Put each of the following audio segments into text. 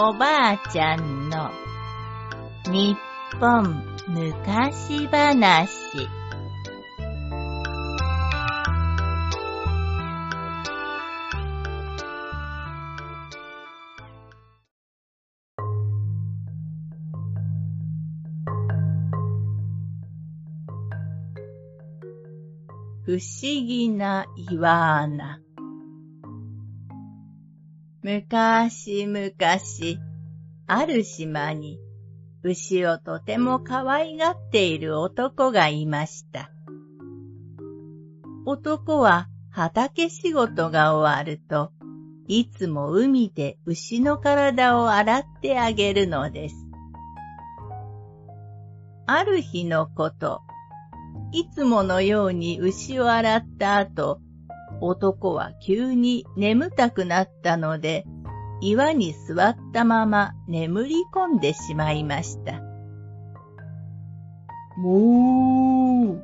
おばあちゃんの日本昔話。不思議な岩穴むかしむかし、ある島に、牛をとても可愛がっている男がいました。男は畑仕事が終わると、いつも海で牛の体を洗ってあげるのです。ある日のこと、いつものように牛を洗った後、男は急に眠たくなったので、岩に座ったまま眠り込んでしまいました。もー。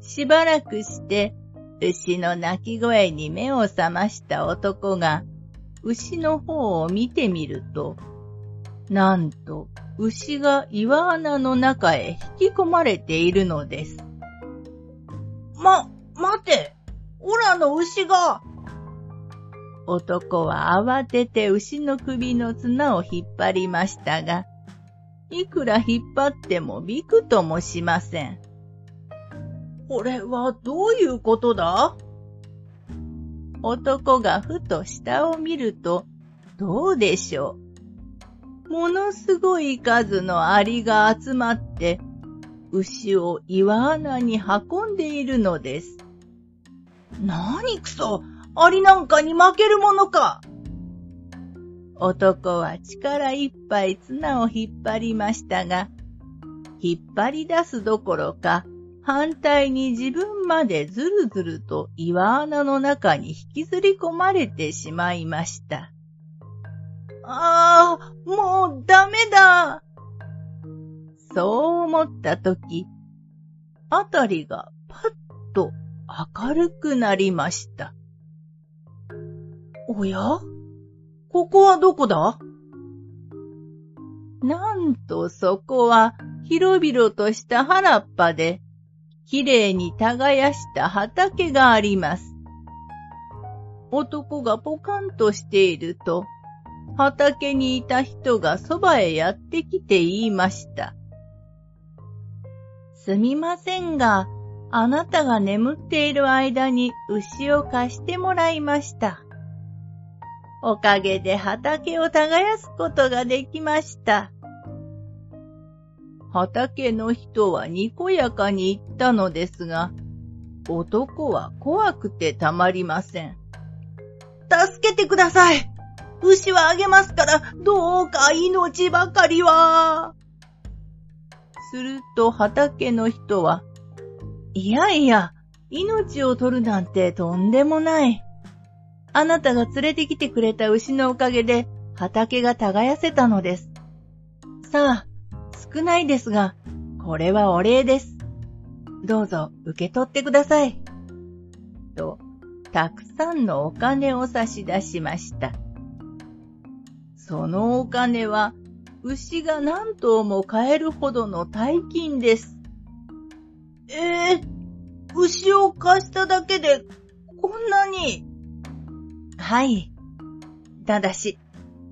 しばらくして、牛の鳴き声に目を覚ました男が、牛の方を見てみると、なんと、牛が岩穴の中へ引き込まれているのです。ま、待てオラの牛が男は慌てて牛の首の綱を引っ張りましたが、いくら引っ張ってもびくともしません。これはどういうことだ？男がふと下を見ると、どうでしょう？ものすごい数のアリが集まって、牛を岩穴に運んでいるのです。なにくそ、アリなんかに負けるものか。男は力いっぱい綱を引っ張りましたが、引っ張り出すどころか、反対に自分までずるずると岩穴の中に引きずり込まれてしまいました。ああ、もうダメだ。そう思ったとき、あたりがパッ明るくなりました。おや？ここはどこだ？なんとそこは広々とした原っぱで、きれいに耕した畑があります。男がポカンとしていると、畑にいた人がそばへやってきて言いました。すみませんが、あなたが眠っている間に牛を貸してもらいました。おかげで畑を耕すことができました。畑の人はにこやかに言ったのですが、男は怖くてたまりません。助けてください牛はあげますから、どうか命ばかりは。すると畑の人は、いやいや、命を取るなんてとんでもない。あなたが連れてきてくれた牛のおかげで畑が耕せたのです。さあ、少ないですが、これはお礼です。どうぞ受け取ってください。と、たくさんのお金を差し出しました。そのお金は、牛が何頭も買えるほどの大金です。ええー、牛を貸しただけで、こんなに。はい。ただし、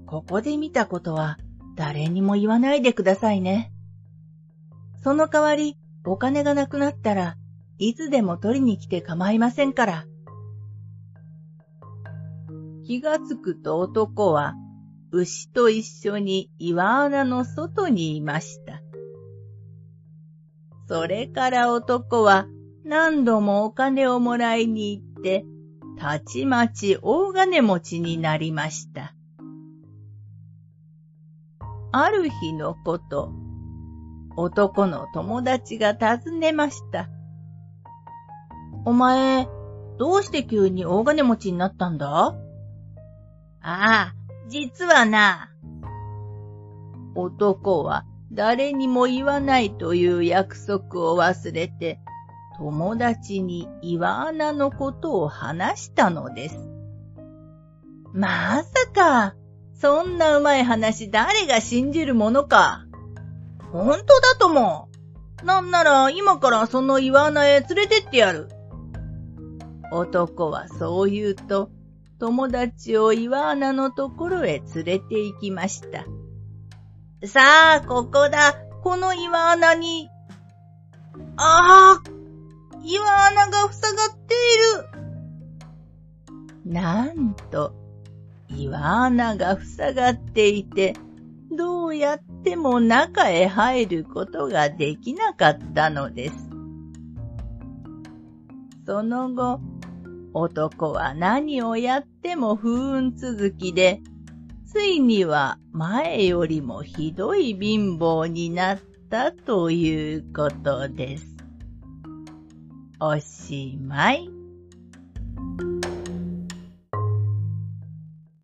ここで見たことは誰にも言わないでくださいね。その代わり、お金がなくなったらいつでも取りに来て構いませんから。気がつくと男は牛と一緒に岩穴の外にいました。それから男は何度もお金をもらいに行ってたちまち大金持ちになりました。ある日のこと、男の友達が尋ねました。お前、どうして急に大金持ちになったんだ？ああ、実はな。男は誰にも言わないという約束を忘れて、友達に岩穴のことを話したのです。まさか、そんなうまい話誰が信じるものか。本当だとも。なんなら今からその岩穴へ連れてってやる。男はそう言うと、友達を岩穴のところへ連れて行きました。さあ、ここだ。この岩穴に。ああ、岩穴が塞がっている。なんと、岩穴が塞がっていて、どうやっても中へ入ることができなかったのです。その後、男は何をやっても不運続きで、ついには前よりもひどい貧乏になったということです。おしまい。